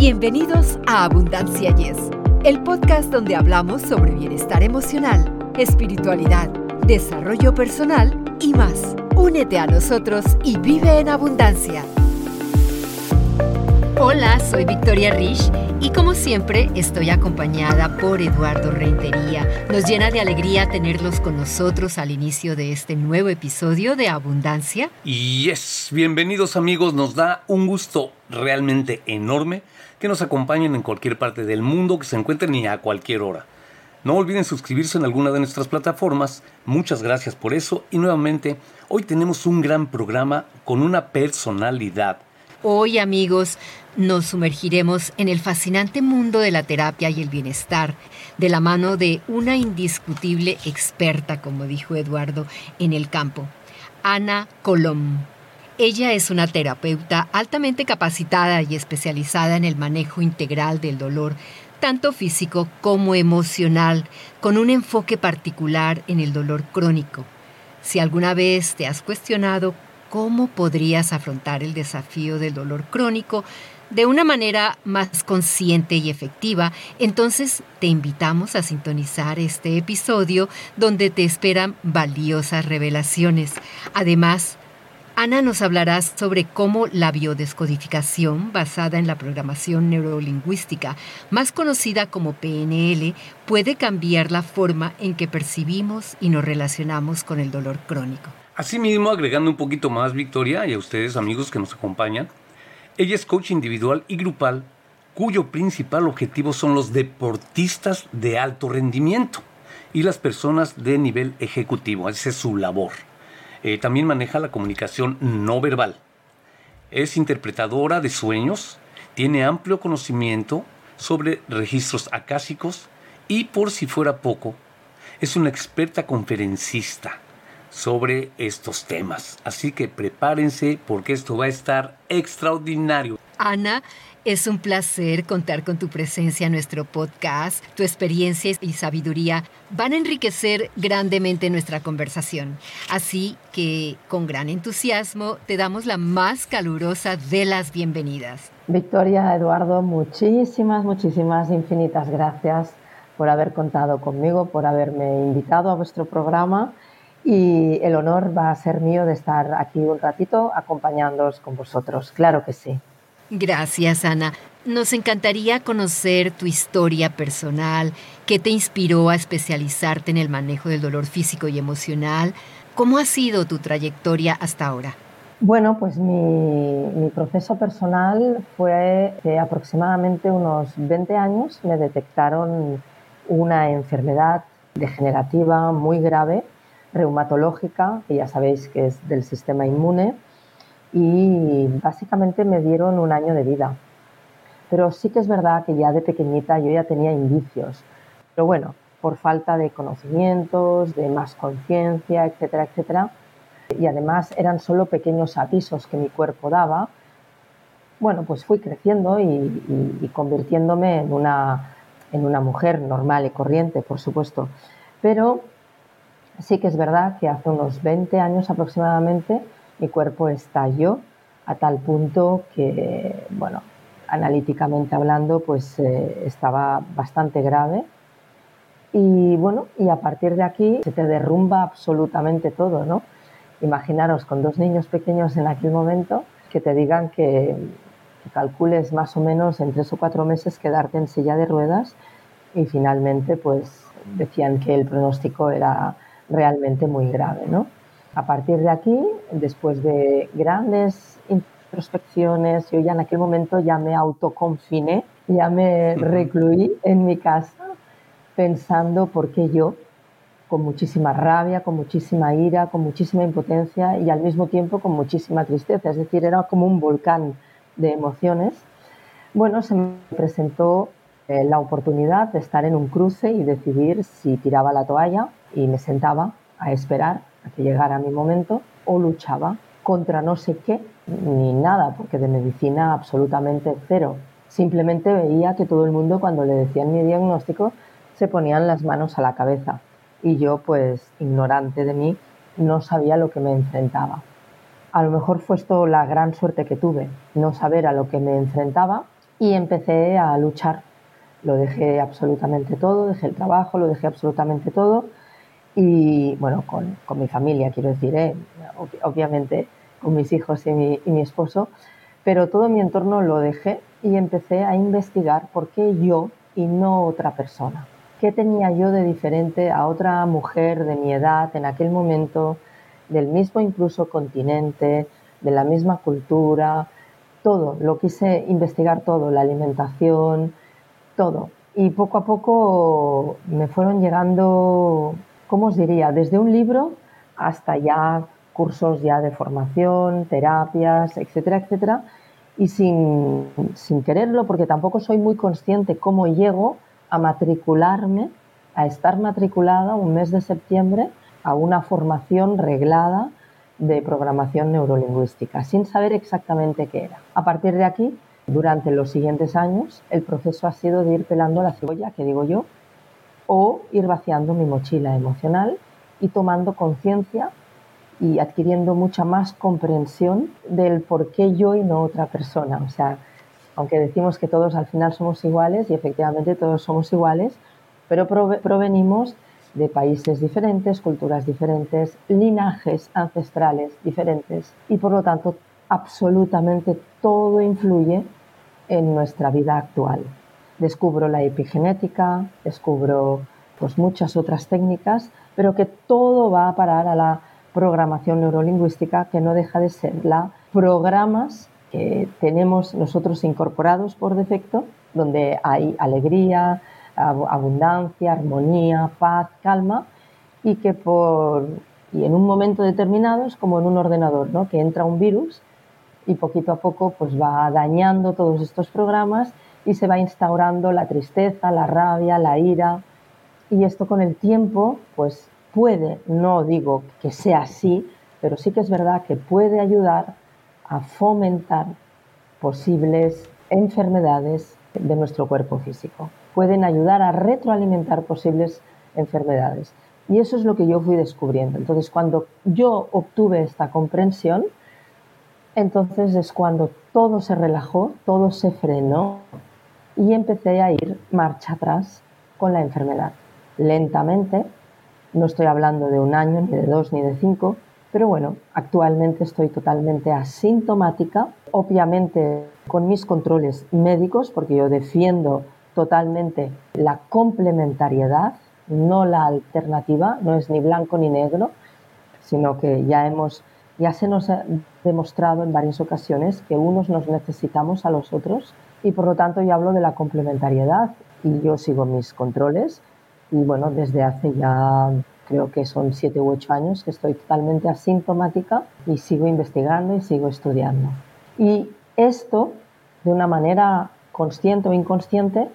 Bienvenidos a Abundancia Yes, el podcast donde hablamos sobre bienestar emocional, espiritualidad, desarrollo personal y más. Únete a nosotros y vive en abundancia. Hola, soy Victoria Rich y como siempre estoy acompañada por Eduardo Reintería. Nos llena de alegría tenerlos con nosotros al inicio de este nuevo episodio de Abundancia. Y es, bienvenidos amigos, nos da un gusto realmente enorme que nos acompañen en cualquier parte del mundo, que se encuentren y a cualquier hora. No olviden suscribirse en alguna de nuestras plataformas. Muchas gracias por eso. Y nuevamente, hoy tenemos un gran programa con una personalidad. Hoy amigos, nos sumergiremos en el fascinante mundo de la terapia y el bienestar, de la mano de una indiscutible experta, como dijo Eduardo, en el campo, Ana Colom. Ella es una terapeuta altamente capacitada y especializada en el manejo integral del dolor, tanto físico como emocional, con un enfoque particular en el dolor crónico. Si alguna vez te has cuestionado cómo podrías afrontar el desafío del dolor crónico de una manera más consciente y efectiva, entonces te invitamos a sintonizar este episodio donde te esperan valiosas revelaciones. Además, Ana nos hablará sobre cómo la biodescodificación, basada en la programación neurolingüística, más conocida como PNL, puede cambiar la forma en que percibimos y nos relacionamos con el dolor crónico. Asimismo, agregando un poquito más, Victoria, y a ustedes amigos que nos acompañan, ella es coach individual y grupal, cuyo principal objetivo son los deportistas de alto rendimiento y las personas de nivel ejecutivo. Esa es su labor. Eh, también maneja la comunicación no verbal. Es interpretadora de sueños, tiene amplio conocimiento sobre registros acásicos y por si fuera poco, es una experta conferencista sobre estos temas. Así que prepárense porque esto va a estar extraordinario. Ana, es un placer contar con tu presencia en nuestro podcast. Tu experiencia y sabiduría van a enriquecer grandemente nuestra conversación. Así que, con gran entusiasmo, te damos la más calurosa de las bienvenidas. Victoria, Eduardo, muchísimas, muchísimas, infinitas gracias por haber contado conmigo, por haberme invitado a vuestro programa y el honor va a ser mío de estar aquí un ratito acompañándoos con vosotros. Claro que sí. Gracias, Ana. Nos encantaría conocer tu historia personal, qué te inspiró a especializarte en el manejo del dolor físico y emocional. ¿Cómo ha sido tu trayectoria hasta ahora? Bueno, pues mi, proceso personal fue que aproximadamente unos 20 años me detectaron una enfermedad degenerativa muy grave, reumatológica, que ya sabéis que es del sistema inmune, y básicamente me dieron un año de vida. Pero sí que es verdad que ya de pequeñita yo ya tenía indicios. Pero bueno, por falta de conocimientos, de más conciencia, etcétera, etcétera. Y además eran solo pequeños avisos que mi cuerpo daba. Bueno, pues fui creciendo y, convirtiéndome en una, en una mujer normal y corriente, por supuesto. Pero sí que es verdad que hace unos 20 años aproximadamente mi cuerpo estalló a tal punto que, bueno, analíticamente hablando, pues eh, estaba bastante grave. Y bueno, y a partir de aquí se te derrumba absolutamente todo, ¿no? Imaginaros con dos niños pequeños en aquel momento que te digan que, que calcules más o menos en tres o cuatro meses quedarte en silla de ruedas y finalmente pues decían que el pronóstico era realmente muy grave, ¿no? A partir de aquí, después de grandes introspecciones, yo ya en aquel momento ya me autoconfiné, ya me recluí en mi casa pensando por qué yo, con muchísima rabia, con muchísima ira, con muchísima impotencia y al mismo tiempo con muchísima tristeza. Es decir, era como un volcán de emociones. Bueno, se me presentó eh, la oportunidad de estar en un cruce y decidir si tiraba la toalla y me sentaba a esperar que llegara mi momento o luchaba contra no sé qué ni nada, porque de medicina absolutamente cero. Simplemente veía que todo el mundo cuando le decían mi diagnóstico se ponían las manos a la cabeza y yo pues ignorante de mí no sabía lo que me enfrentaba. A lo mejor fue esto la gran suerte que tuve, no saber a lo que me enfrentaba y empecé a luchar. Lo dejé absolutamente todo, dejé el trabajo, lo dejé absolutamente todo y bueno, con, mi familia, quiero decir, ¿eh? obviamente con mis hijos y mi, y mi esposo, pero todo mi entorno lo dejé y empecé a investigar por qué yo y no otra persona. ¿Qué tenía yo de diferente a otra mujer de mi edad en aquel momento, del mismo incluso continente, de la misma cultura? Todo, lo quise investigar todo, la alimentación, todo. Y poco a poco me fueron llegando, ¿cómo os diría? Desde un libro hasta ya cursos ya de formación, terapias, etcétera, etcétera, y sin, sin quererlo, porque tampoco soy muy consciente cómo llego a matricularme, a estar matriculada un mes de septiembre a una formación reglada de programación neurolingüística, sin saber exactamente qué era. A partir de aquí, durante los siguientes años, el proceso ha sido de ir pelando la cebolla, que digo yo, o ir vaciando mi mochila emocional y tomando conciencia y adquiriendo mucha más comprensión del por qué yo y no otra persona. O sea, aunque decimos que todos al final somos iguales y efectivamente todos somos iguales, pero provenimos de países diferentes, culturas diferentes, linajes ancestrales diferentes y por lo tanto absolutamente todo influye en nuestra vida actual. Descubro la epigenética, descubro pues muchas otras técnicas, pero que todo va a parar a la programación neurolingüística que no deja de ser la programas que tenemos nosotros incorporados por defecto, donde hay alegría, abundancia, armonía, paz, calma, y que por y en un momento determinado es como en un ordenador, ¿no? que entra un virus y poquito a poco pues va dañando todos estos programas y se va instaurando la tristeza, la rabia, la ira y esto con el tiempo pues puede, no digo que sea así, pero sí que es verdad que puede ayudar a fomentar posibles enfermedades de nuestro cuerpo físico. Pueden ayudar a retroalimentar posibles enfermedades. Y eso es lo que yo fui descubriendo. Entonces, cuando yo obtuve esta comprensión, entonces es cuando todo se relajó, todo se frenó y empecé a ir marcha atrás con la enfermedad. Lentamente, no estoy hablando de un año, ni de dos, ni de cinco, pero bueno, actualmente estoy totalmente asintomática, obviamente con mis controles médicos, porque yo defiendo totalmente la complementariedad, no la alternativa, no es ni blanco ni negro, sino que ya hemos ya se nos ha demostrado en varias ocasiones que unos nos necesitamos a los otros y por lo tanto yo hablo de la complementariedad y yo sigo mis controles y bueno, desde hace ya creo que son siete u ocho años que estoy totalmente asintomática y sigo investigando y sigo estudiando. Y esto, de una manera consciente o inconsciente,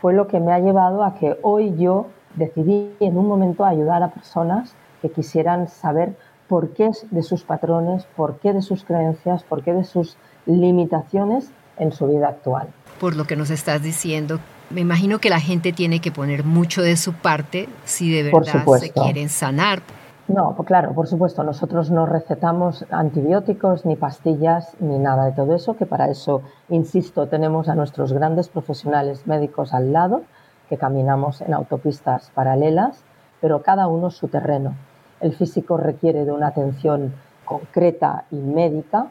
fue lo que me ha llevado a que hoy yo decidí en un momento ayudar a personas que quisieran saber por qué de sus patrones, por qué de sus creencias, por qué de sus limitaciones en su vida actual. Por lo que nos estás diciendo, me imagino que la gente tiene que poner mucho de su parte si de verdad se quieren sanar. No, pues claro, por supuesto, nosotros no recetamos antibióticos, ni pastillas, ni nada de todo eso, que para eso, insisto, tenemos a nuestros grandes profesionales médicos al lado, que caminamos en autopistas paralelas, pero cada uno su terreno. El físico requiere de una atención concreta y médica,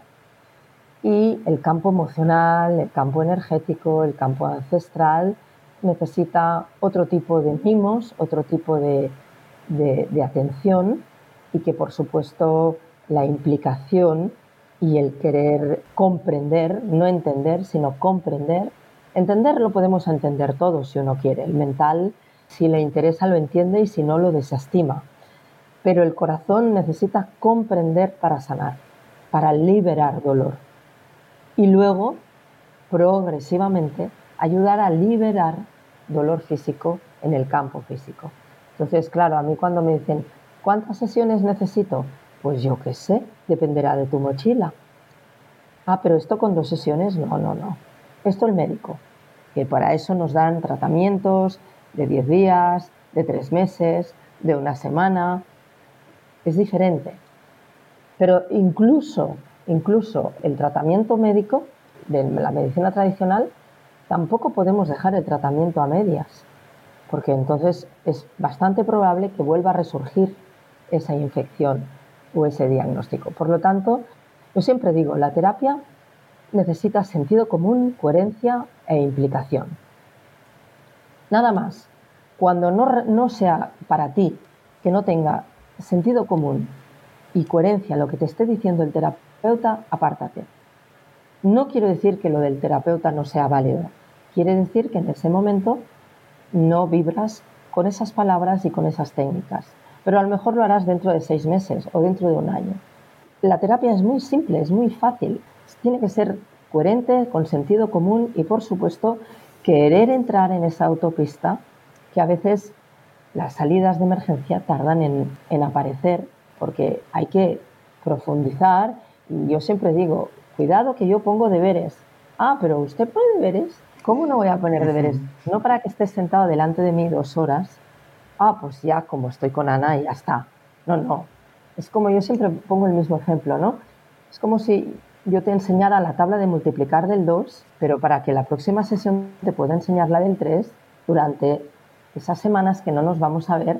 y el campo emocional, el campo energético, el campo ancestral necesita otro tipo de mimos, otro tipo de, atención y que por supuesto la implicación y el querer comprender, no entender, sino comprender. Entender lo podemos entender todos si uno quiere. El mental, si le interesa, lo entiende y si no, lo desestima. Pero el corazón necesita comprender para sanar, para liberar dolor y luego, progresivamente, ayudar a liberar dolor físico en el campo físico. Entonces, claro, a mí cuando me dicen, ¿cuántas sesiones necesito? Pues yo qué sé, dependerá de tu mochila. Ah, pero esto con dos sesiones, no, no, no. Esto el médico, que para eso nos dan tratamientos de 10 días, de 3 meses, de una semana. Es diferente. Pero incluso Incluso el tratamiento médico de la medicina tradicional tampoco podemos dejar el tratamiento a medias, porque entonces es bastante probable que vuelva a resurgir esa infección o ese diagnóstico. Por lo tanto, yo siempre digo, la terapia necesita sentido común, coherencia e implicación. Nada más. Cuando no, no sea para ti que no tenga sentido común y coherencia lo que te esté diciendo el terapeuta, apártate. No quiero decir que lo del terapeuta no sea válido. Quiere decir que en ese momento no vibras con esas palabras y con esas técnicas. Pero a lo mejor lo harás dentro de seis meses o dentro de un año. La terapia es muy simple, es muy fácil. Tiene que ser coherente, con sentido común y, por supuesto, querer entrar en esa autopista que a veces las salidas de emergencia tardan en, aparecer porque hay que profundizar yo siempre digo, cuidado que yo pongo deberes. Ah, pero usted pone deberes. ¿Cómo no voy a poner deberes? No para que estés sentado delante de mí dos horas. Ah, pues ya como estoy con Ana y ya está. No, no. Es como yo siempre pongo el mismo ejemplo, ¿no? Es como si yo te enseñara la tabla de multiplicar del 2, pero para que la próxima sesión te pueda enseñar la del 3, durante esas semanas que no nos vamos a ver,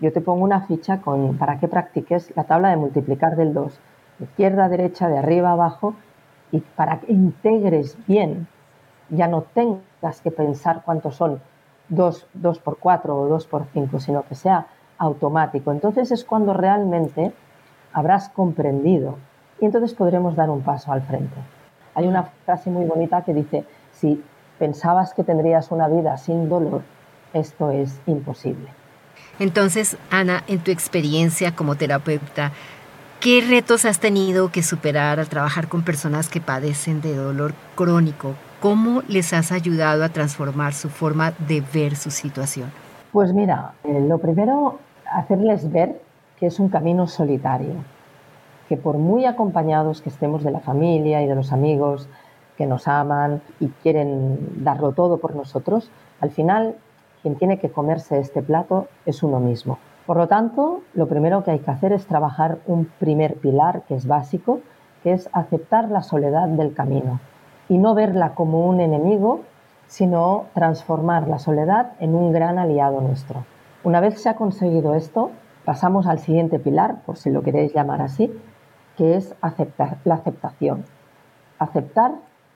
yo te pongo una ficha con, para que practiques la tabla de multiplicar del 2, de izquierda derecha, de arriba a abajo, y para que integres bien, ya no tengas que pensar cuántos son 2, 2 por 4 o 2 por 5, sino que sea automático. Entonces es cuando realmente habrás comprendido y entonces podremos dar un paso al frente. Hay una frase muy bonita que dice, si pensabas que tendrías una vida sin dolor, esto es imposible. Entonces, Ana, en tu experiencia como terapeuta, ¿qué retos has tenido que superar al trabajar con personas que padecen de dolor crónico? ¿Cómo les has ayudado a transformar su forma de ver su situación? Pues mira, eh, lo primero, hacerles ver que es un camino solitario, que por muy acompañados que estemos de la familia y de los amigos que nos aman y quieren darlo todo por nosotros, al final quien tiene que comerse este plato es uno mismo. Por lo tanto, lo primero que hay que hacer es trabajar un primer pilar que es básico, que es aceptar la soledad del camino y no verla como un enemigo, sino transformar la soledad en un gran aliado nuestro. Una vez se ha conseguido esto, pasamos al siguiente pilar, por si lo queréis llamar así, que es aceptar, la aceptación. Aceptar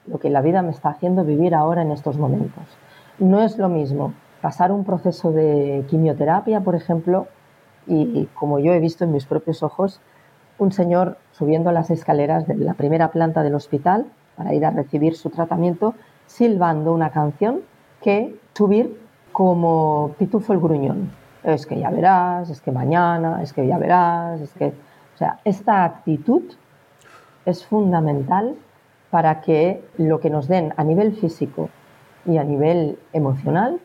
lo que la vida me está haciendo vivir ahora en estos momentos. No es lo mismo pasar un proceso de quimioterapia, por ejemplo, y, como yo he visto en mis propios ojos, un señor subiendo las escaleras de la primera planta del hospital para ir a recibir su tratamiento, silbando una canción que subir como Pitufo el Gruñón. Es que ya verás, es que mañana, es que ya verás, es que... O sea, esta actitud es fundamental para que lo que nos den a nivel físico y a nivel emocional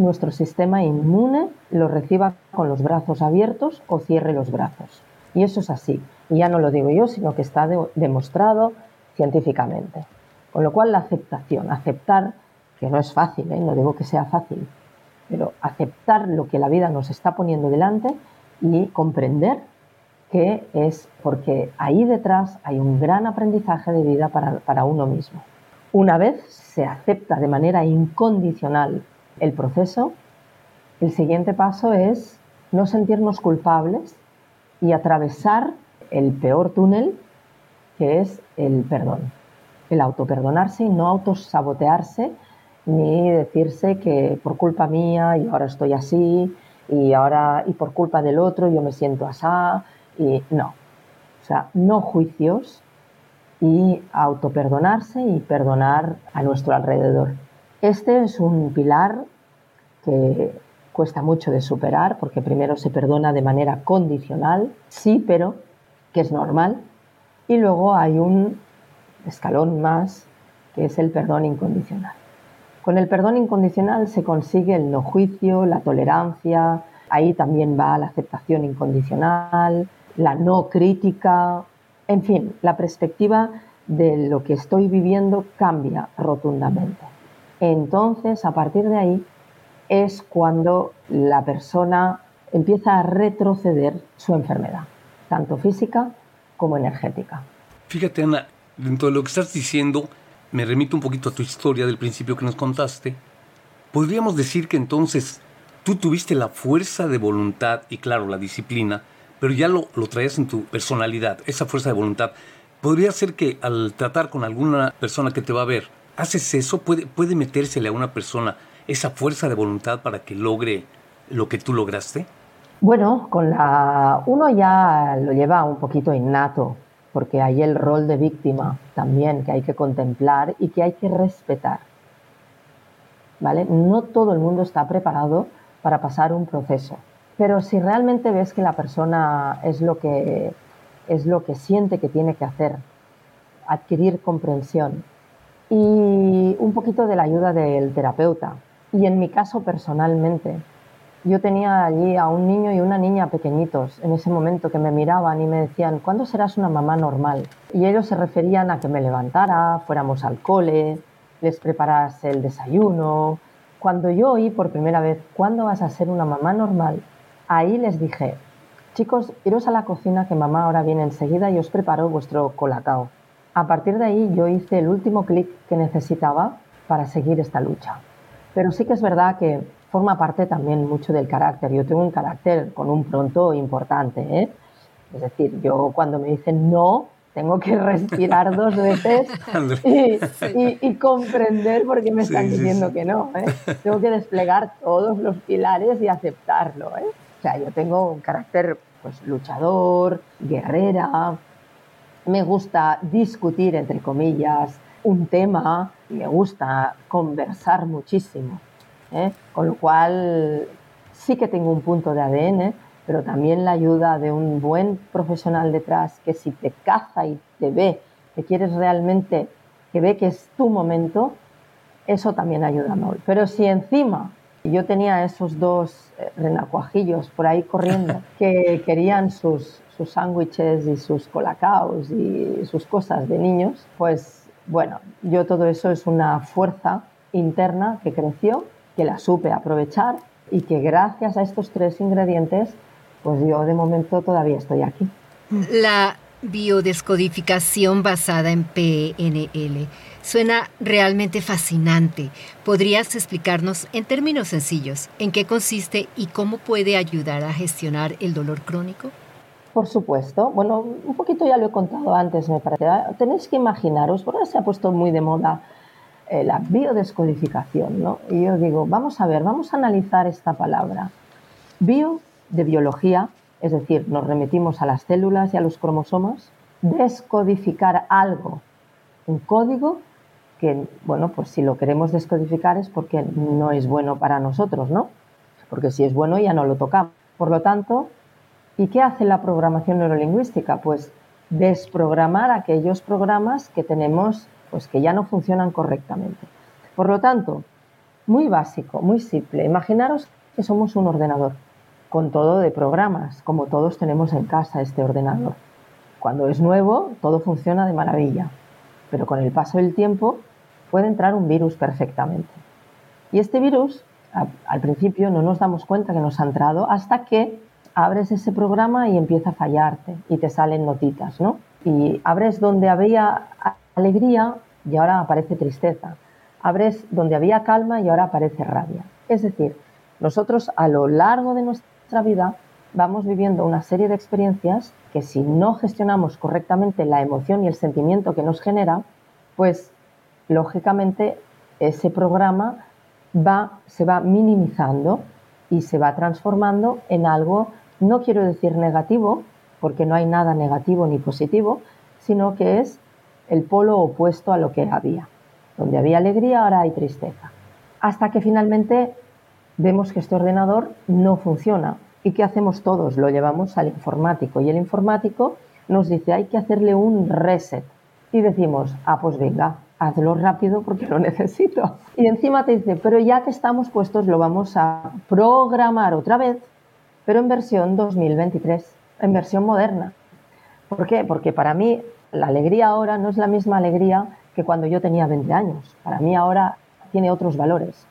nuestro sistema inmune lo reciba con los brazos abiertos o cierre los brazos. Y eso es así. Y ya no lo digo yo, sino que está demostrado científicamente. Con lo cual la aceptación, aceptar, que no es fácil, ¿eh? no digo que sea fácil, pero aceptar lo que la vida nos está poniendo delante y comprender que es porque ahí detrás hay un gran aprendizaje de vida para, para uno mismo. Una vez se acepta de manera incondicional el proceso, el siguiente paso es no sentirnos culpables y atravesar el peor túnel que es el perdón. El autoperdonarse y no autosabotearse ni decirse que por culpa mía y ahora estoy así y ahora y por culpa del otro yo me siento asá y no. O sea, no juicios y autoperdonarse y perdonar a nuestro alrededor. Este es un pilar que cuesta mucho de superar porque primero se perdona de manera condicional, sí, pero que es normal, y luego hay un escalón más que es el perdón incondicional. Con el perdón incondicional se consigue el no juicio, la tolerancia, ahí también va la aceptación incondicional, la no crítica, en fin, la perspectiva de lo que estoy viviendo cambia rotundamente. Entonces, a partir de ahí, es cuando la persona empieza a retroceder su enfermedad, tanto física como energética. Fíjate, Ana, dentro de lo que estás diciendo, me remito un poquito a tu historia del principio que nos contaste, podríamos decir que entonces tú tuviste la fuerza de voluntad y claro, la disciplina, pero ya lo, lo traías en tu personalidad, esa fuerza de voluntad. Podría ser que al tratar con alguna persona que te va a ver, haces eso, puede, puede metérsele a una persona esa fuerza de voluntad para que logre lo que tú lograste. Bueno, con la uno ya lo lleva un poquito innato, porque hay el rol de víctima también que hay que contemplar y que hay que respetar. ¿Vale? No todo el mundo está preparado para pasar un proceso, pero si realmente ves que la persona es lo que es lo que siente que tiene que hacer, adquirir comprensión y un poquito de la ayuda del terapeuta. Y en mi caso personalmente, yo tenía allí a un niño y una niña pequeñitos en ese momento que me miraban y me decían, ¿cuándo serás una mamá normal? Y ellos se referían a que me levantara, fuéramos al cole, les preparas el desayuno. Cuando yo oí por primera vez, ¿cuándo vas a ser una mamá normal? Ahí les dije, chicos, iros a la cocina que mamá ahora viene enseguida y os preparo vuestro colacao. A partir de ahí yo hice el último clic que necesitaba para seguir esta lucha. Pero sí que es verdad que forma parte también mucho del carácter. Yo tengo un carácter con un pronto importante. ¿eh? Es decir, yo cuando me dicen no, tengo que respirar dos veces y, comprender por qué me están diciendo que no. ¿eh? Tengo que desplegar todos los pilares y aceptarlo. ¿eh? O sea, yo tengo un carácter pues, luchador, guerrera, me gusta discutir, entre comillas, un tema, me gusta conversar muchísimo. ¿eh? Con lo cual sí que tengo un punto de ADN, pero también la ayuda de un buen profesional detrás que si te caza y te ve, que quieres realmente, que ve que es tu momento, eso también ayuda mucho. Pero si encima yo tenía esos dos eh, renacuajillos por ahí corriendo que querían sus, sus sándwiches y sus colacaos y sus cosas de niños, pues bueno, yo todo eso es una fuerza interna que creció que la supe aprovechar y que gracias a estos tres ingredientes, pues yo de momento todavía estoy aquí. La biodescodificación basada en PNL suena realmente fascinante. ¿Podrías explicarnos en términos sencillos en qué consiste y cómo puede ayudar a gestionar el dolor crónico? Por supuesto. Bueno, un poquito ya lo he contado antes, me parece. Tenéis que imaginaros, ahora se ha puesto muy de moda eh, la biodescodificación, ¿no? Y yo digo, vamos a ver, vamos a analizar esta palabra. Bio de biología, es decir, nos remitimos a las células y a los cromosomas, descodificar algo, un código que, bueno, pues si lo queremos descodificar es porque no es bueno para nosotros, ¿no? Porque si es bueno ya no lo tocamos. Por lo tanto, ¿y qué hace la programación neurolingüística? Pues desprogramar aquellos programas que tenemos pues que ya no funcionan correctamente. Por lo tanto, muy básico, muy simple. Imaginaros que somos un ordenador con todo de programas, como todos tenemos en casa este ordenador. Cuando es nuevo, todo funciona de maravilla, pero con el paso del tiempo puede entrar un virus perfectamente. Y este virus, al principio no nos damos cuenta que nos ha entrado hasta que abres ese programa y empieza a fallarte y te salen notitas, ¿no? Y abres donde había alegría y ahora aparece tristeza. Abres donde había calma y ahora aparece rabia. Es decir, nosotros a lo largo de nuestra vida vamos viviendo una serie de experiencias que si no gestionamos correctamente la emoción y el sentimiento que nos genera, pues lógicamente ese programa va, se va minimizando y se va transformando en algo, no quiero decir negativo, porque no hay nada negativo ni positivo, sino que es el polo opuesto a lo que había. Donde había alegría, ahora hay tristeza. Hasta que finalmente vemos que este ordenador no funciona. ¿Y qué hacemos todos? Lo llevamos al informático y el informático nos dice hay que hacerle un reset. Y decimos, ah, pues venga, hazlo rápido porque lo necesito. Y encima te dice, pero ya que estamos puestos lo vamos a programar otra vez, pero en versión 2023, en versión moderna. ¿Por qué? Porque para mí la alegría ahora no es la misma alegría que cuando yo tenía 20 años. Para mí ahora tiene otros valores.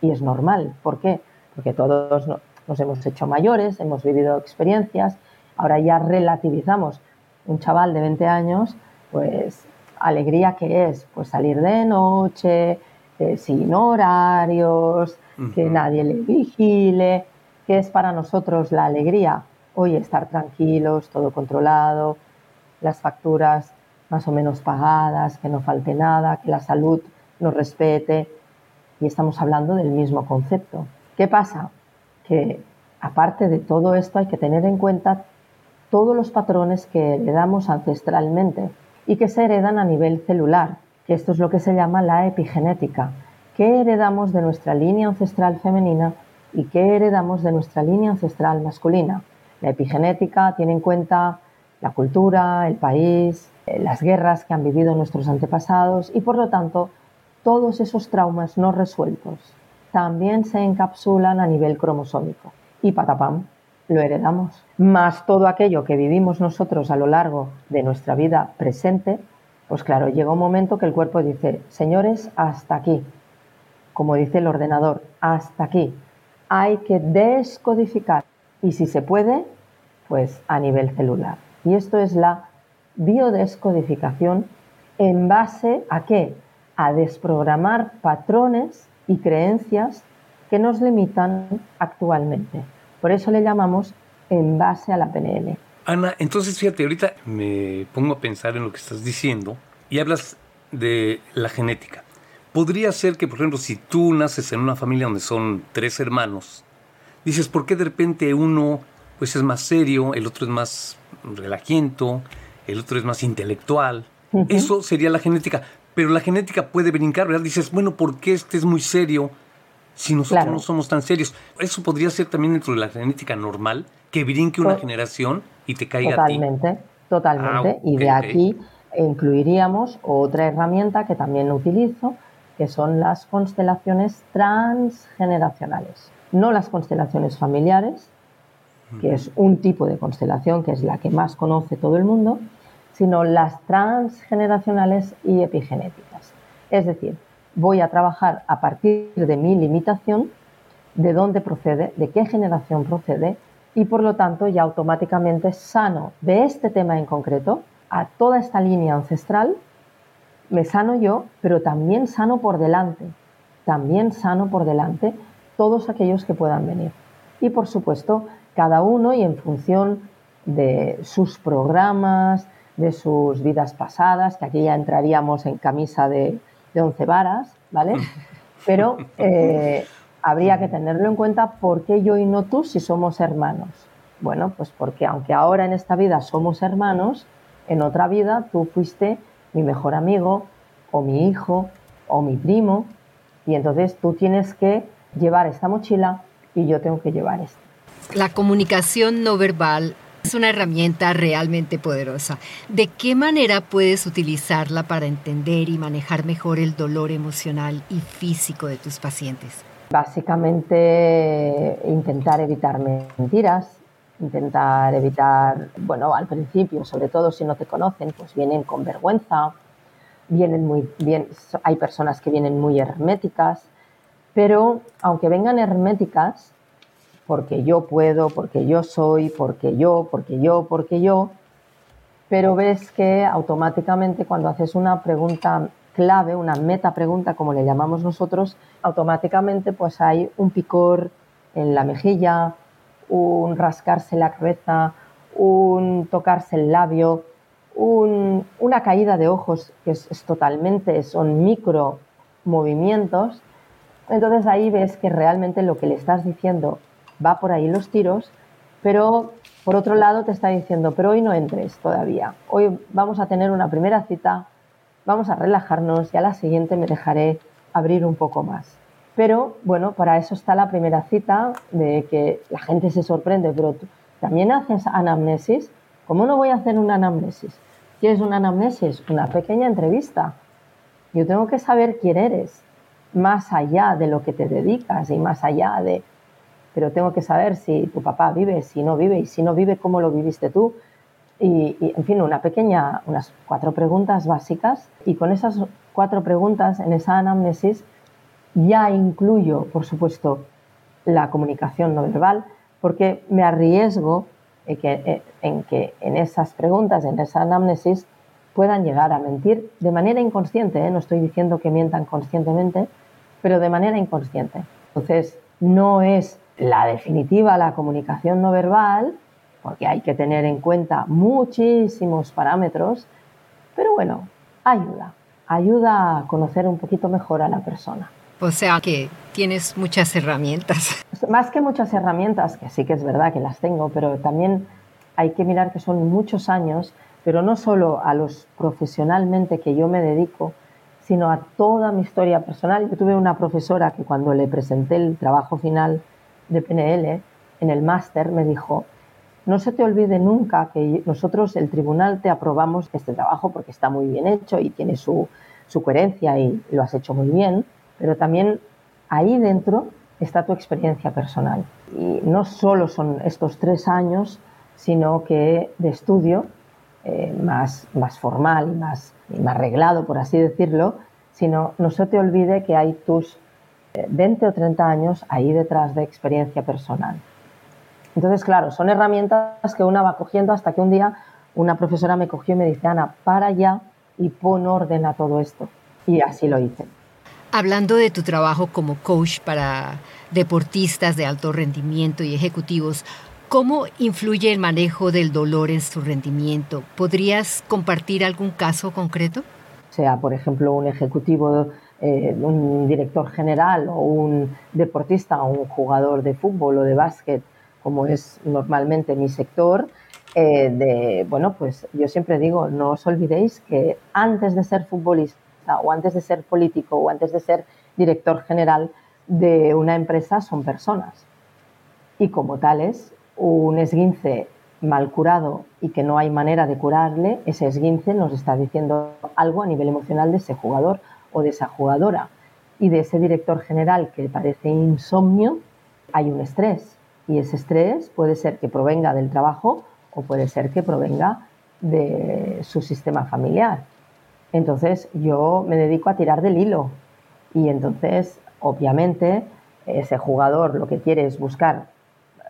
Y es normal. ¿Por qué? Porque todos nos hemos hecho mayores, hemos vivido experiencias, ahora ya relativizamos. Un chaval de 20 años, pues Alegría que es, pues salir de noche, eh, sin horarios, que nadie le vigile, ¿qué es para nosotros la alegría? Hoy estar tranquilos, todo controlado, las facturas más o menos pagadas, que no falte nada, que la salud nos respete. Y estamos hablando del mismo concepto. ¿Qué pasa? Que aparte de todo esto hay que tener en cuenta todos los patrones que heredamos ancestralmente y que se heredan a nivel celular, que esto es lo que se llama la epigenética. ¿Qué heredamos de nuestra línea ancestral femenina y qué heredamos de nuestra línea ancestral masculina? La epigenética tiene en cuenta la cultura, el país, eh, las guerras que han vivido nuestros antepasados y por lo tanto todos esos traumas no resueltos también se encapsulan a nivel cromosómico y patapam, lo heredamos. Más todo aquello que vivimos nosotros a lo largo de nuestra vida presente, pues claro, llega un momento que el cuerpo dice, señores, hasta aquí. Como dice el ordenador, hasta aquí. Hay que descodificar y si se puede, pues a nivel celular. Y esto es la biodescodificación en base a qué? A desprogramar patrones y creencias que nos limitan actualmente. Por eso le llamamos en base a la PNL. Ana, entonces fíjate, ahorita me pongo a pensar en lo que estás diciendo y hablas de la genética. Podría ser que, por ejemplo, si tú naces en una familia donde son tres hermanos, dices, ¿por qué de repente uno pues es más serio, el otro es más relajiento, el otro es más intelectual? Eso sería la genética. Pero la genética puede brincar, ¿verdad? Dices, bueno, ¿por qué este es muy serio si nosotros no somos tan serios? Eso podría ser también dentro de la genética normal, que brinque una generación y te caiga totalmente, a ti. Totalmente, ah, Y de aquí incluiríamos otra herramienta que también utilizo, que son las constelaciones transgeneracionales. No las constelaciones familiares, que es un tipo de constelación que es la que más conoce todo el mundo, sino las transgeneracionales y epigenéticas. Es decir, voy a trabajar a partir de mi limitación, de dónde procede, de qué generación procede, y por lo tanto ya automáticamente sano de este tema en concreto a toda esta línea ancestral, me sano yo, pero también sano por delante, también sano por delante todos aquellos que puedan venir. Y por supuesto, cada uno y en función de sus programas, de sus vidas pasadas, que aquí ya entraríamos en camisa de, once varas, ¿vale? Pero eh, habría que tenerlo en cuenta por qué yo y no tú si somos hermanos. Bueno, pues porque aunque ahora en esta vida somos hermanos, en otra vida tú fuiste mi mejor amigo o mi hijo o mi primo y entonces tú tienes que llevar esta mochila y yo tengo que llevar esta. La comunicación no verbal es una herramienta realmente poderosa. ¿De qué manera puedes utilizarla para entender y manejar mejor el dolor emocional y físico de tus pacientes? Básicamente intentar evitar mentiras, intentar evitar, bueno, al principio, sobre todo si no te conocen, pues vienen con vergüenza, vienen muy bien, hay personas que vienen muy herméticas, pero aunque vengan herméticas, porque yo puedo, porque yo soy, porque yo, porque yo, porque yo, pero ves que automáticamente cuando haces una pregunta clave, una meta pregunta como le llamamos nosotros, automáticamente pues hay un picor en la mejilla, un rascarse la cabeza, un tocarse el labio, una caída de ojos que es totalmente, son micro movimientos. Entonces ahí ves que realmente lo que le estás diciendo va por ahí los tiros, pero por otro lado te está diciendo, pero hoy no entres todavía, hoy vamos a tener una primera cita, vamos a relajarnos y a la siguiente me dejaré abrir un poco más. Pero bueno, para eso está la primera cita, de que la gente se sorprende, pero tú también haces anamnesis. ¿Cómo no voy a hacer una anamnesis? ¿Quieres una anamnesis? Una pequeña entrevista. Yo tengo que saber quién eres, más allá de lo que te dedicas y más allá de pero tengo que saber si tu papá vive, si no vive, y si no vive, cómo lo viviste tú. Y, en fin, una pequeña, unas cuatro preguntas básicas. Y con esas cuatro preguntas en esa anamnesis ya incluyo, por supuesto, la comunicación no verbal, porque me arriesgo en que, en que en esas preguntas, en esa anamnesis, puedan llegar a mentir de manera inconsciente, ¿eh? no estoy diciendo que mientan conscientemente, pero de manera inconsciente. Entonces, no es la definitiva la comunicación no verbal, porque hay que tener en cuenta muchísimos parámetros, pero bueno, ayuda, ayuda a conocer un poquito mejor a la persona. O sea que tienes muchas herramientas. Más que muchas herramientas, que sí que es verdad que las tengo, pero también hay que mirar que son muchos años, pero no solo a los profesionalmente que yo me dedico, sino a toda mi historia personal. Yo tuve una profesora que cuando le presenté el trabajo final de PNL en el máster me dijo, no se te olvide nunca que nosotros, el tribunal, te aprobamos este trabajo porque está muy bien hecho y tiene su, su coherencia y lo has hecho muy bien, pero también ahí dentro está tu experiencia personal. Y no solo son estos tres años, sino que de estudio eh, más, más formal, más, más arreglado, por así decirlo, sino no se te olvide que hay tus 20 eh, o 30 años ahí detrás de experiencia personal. Entonces, claro, son herramientas que una va cogiendo hasta que un día una profesora me cogió y me dice, Ana, para ya y pon orden a todo esto. Y así lo hice. Hablando de tu trabajo como coach para deportistas de alto rendimiento y ejecutivos, ¿cómo influye el manejo del dolor en su rendimiento? ¿Podrías compartir algún caso concreto? Sea, por ejemplo, un ejecutivo, eh, un director general o un deportista o un jugador de fútbol o de básquet, como es normalmente mi sector, eh, de, bueno, pues yo siempre digo, no os olvidéis que antes de ser futbolista o antes de ser político o antes de ser director general de una empresa son personas. Y como tales, un esguince mal curado y que no hay manera de curarle, ese esguince nos está diciendo algo a nivel emocional de ese jugador o de esa jugadora. Y de ese director general que parece insomnio, hay un estrés. Y ese estrés puede ser que provenga del trabajo o puede ser que provenga de su sistema familiar. Entonces yo me dedico a tirar del hilo y entonces obviamente ese jugador lo que quiere es buscar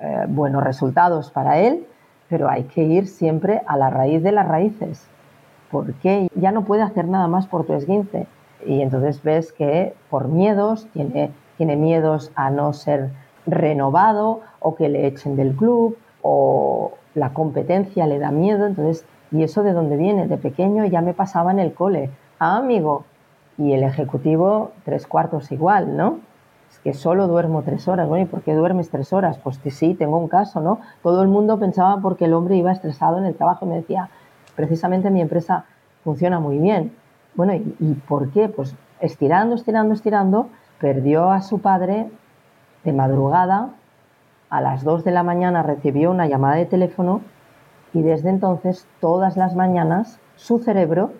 eh, buenos resultados para él, pero hay que ir siempre a la raíz de las raíces, porque ya no puede hacer nada más por tu esguince. Y entonces ves que por miedos, tiene, tiene miedos a no ser renovado o que le echen del club o la competencia le da miedo, entonces ¿Y eso de dónde viene? De pequeño ya me pasaba en el cole. Ah, amigo. Y el ejecutivo, tres cuartos igual, ¿no? Es que solo duermo tres horas. Bueno, ¿y por qué duermes tres horas? Pues que sí, tengo un caso, ¿no? Todo el mundo pensaba porque el hombre iba estresado en el trabajo y me decía, precisamente mi empresa funciona muy bien. Bueno, ¿y, y por qué? Pues estirando, estirando, estirando, perdió a su padre de madrugada. A las dos de la mañana recibió una llamada de teléfono y desde entonces todas las mañanas su cerebro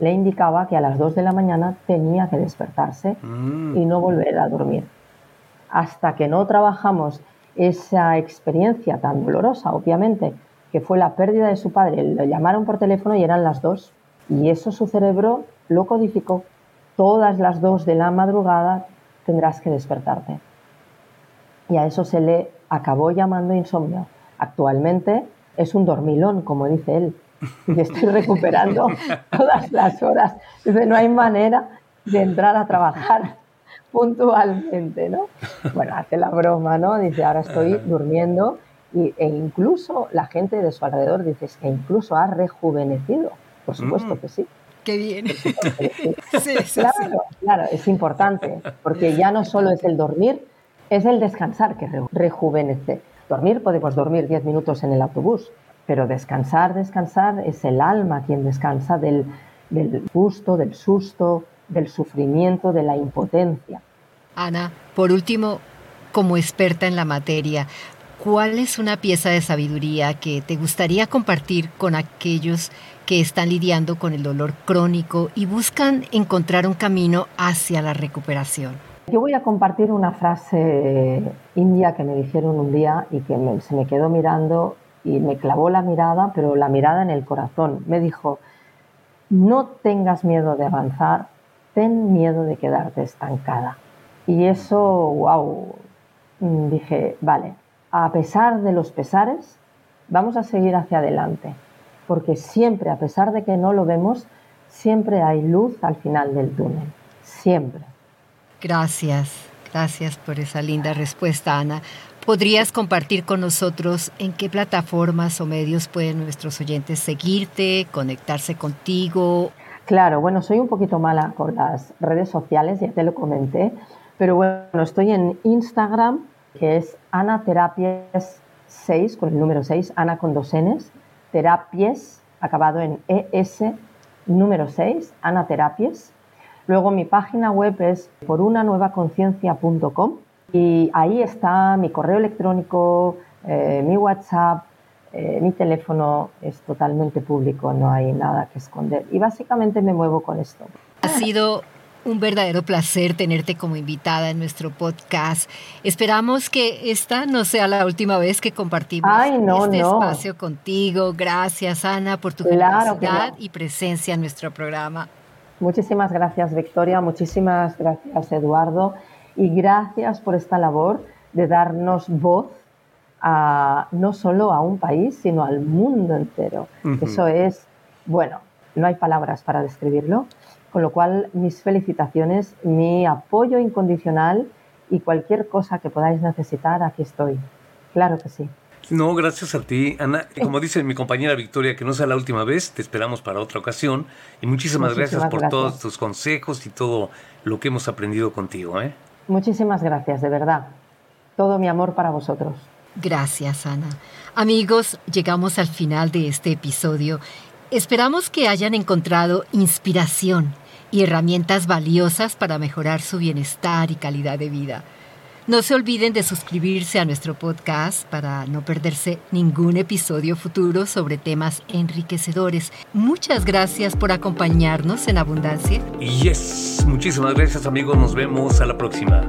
le indicaba que a las 2 de la mañana tenía que despertarse mm. y no volver a dormir. Hasta que no trabajamos esa experiencia tan dolorosa, obviamente, que fue la pérdida de su padre, le llamaron por teléfono y eran las 2 y eso su cerebro lo codificó. Todas las 2 de la madrugada tendrás que despertarte. Y a eso se le acabó llamando insomnio. Actualmente es un dormilón, como dice él. Y estoy recuperando todas las horas. Dice, no hay manera de entrar a trabajar puntualmente, ¿no? Bueno, hace la broma, ¿no? Dice, ahora estoy durmiendo y, e incluso la gente de su alrededor dice que incluso ha rejuvenecido. Por supuesto mm. que sí. Qué bien. Sí, sí, claro, claro, es importante, porque ya no solo es el dormir, es el descansar que rejuvenece. Dormir, podemos dormir 10 minutos en el autobús, pero descansar, descansar es el alma quien descansa del, del gusto, del susto, del sufrimiento, de la impotencia. Ana, por último, como experta en la materia, ¿cuál es una pieza de sabiduría que te gustaría compartir con aquellos que están lidiando con el dolor crónico y buscan encontrar un camino hacia la recuperación? Yo voy a compartir una frase india que me dijeron un día y que se me quedó mirando y me clavó la mirada, pero la mirada en el corazón. Me dijo, no tengas miedo de avanzar, ten miedo de quedarte estancada. Y eso, wow, dije, vale, a pesar de los pesares, vamos a seguir hacia adelante. porque siempre, a pesar de que no lo vemos, siempre hay luz al final del túnel, siempre. Gracias, gracias por esa linda respuesta, Ana. ¿Podrías compartir con nosotros en qué plataformas o medios pueden nuestros oyentes seguirte, conectarse contigo? Claro, bueno, soy un poquito mala con las redes sociales, ya te lo comenté, pero bueno, estoy en Instagram, que es Ana Terapias 6, con el número 6, Ana con dos Ns, Terapias, acabado en ES, número 6, Ana Terapias. Luego mi página web es porunanuevaconciencia.com y ahí está mi correo electrónico, eh, mi WhatsApp, eh, mi teléfono es totalmente público, no hay nada que esconder. Y básicamente me muevo con esto. Ha sido un verdadero placer tenerte como invitada en nuestro podcast. Esperamos que esta no sea la última vez que compartimos este espacio contigo. Gracias, Ana, por tu generosidad y presencia en nuestro programa. Muchísimas gracias, Victoria. Muchísimas gracias, Eduardo y gracias por esta labor de darnos voz a, no solo a un país, sino al mundo entero. Eso es, bueno, no hay palabras para describirlo, con lo cual mis felicitaciones, mi apoyo incondicional y cualquier cosa que podáis necesitar, aquí estoy. Claro que sí. No, gracias a ti, Ana. Como dice mi compañera Victoria, que no sea la última vez, te esperamos para otra ocasión. Y muchísimas, gracias por todos tus consejos y todo lo que hemos aprendido contigo. ¿eh? Muchísimas gracias, de verdad. Todo mi amor para vosotros. Gracias, Ana. Amigos, llegamos al final de este episodio. Esperamos que hayan encontrado inspiración y herramientas valiosas para mejorar su bienestar y calidad de vida. No se olviden de suscribirse a nuestro podcast para no perderse ningún episodio futuro sobre temas enriquecedores. Muchas gracias por acompañarnos en Abundancia. Yes, muchísimas gracias amigos, nos vemos a la próxima.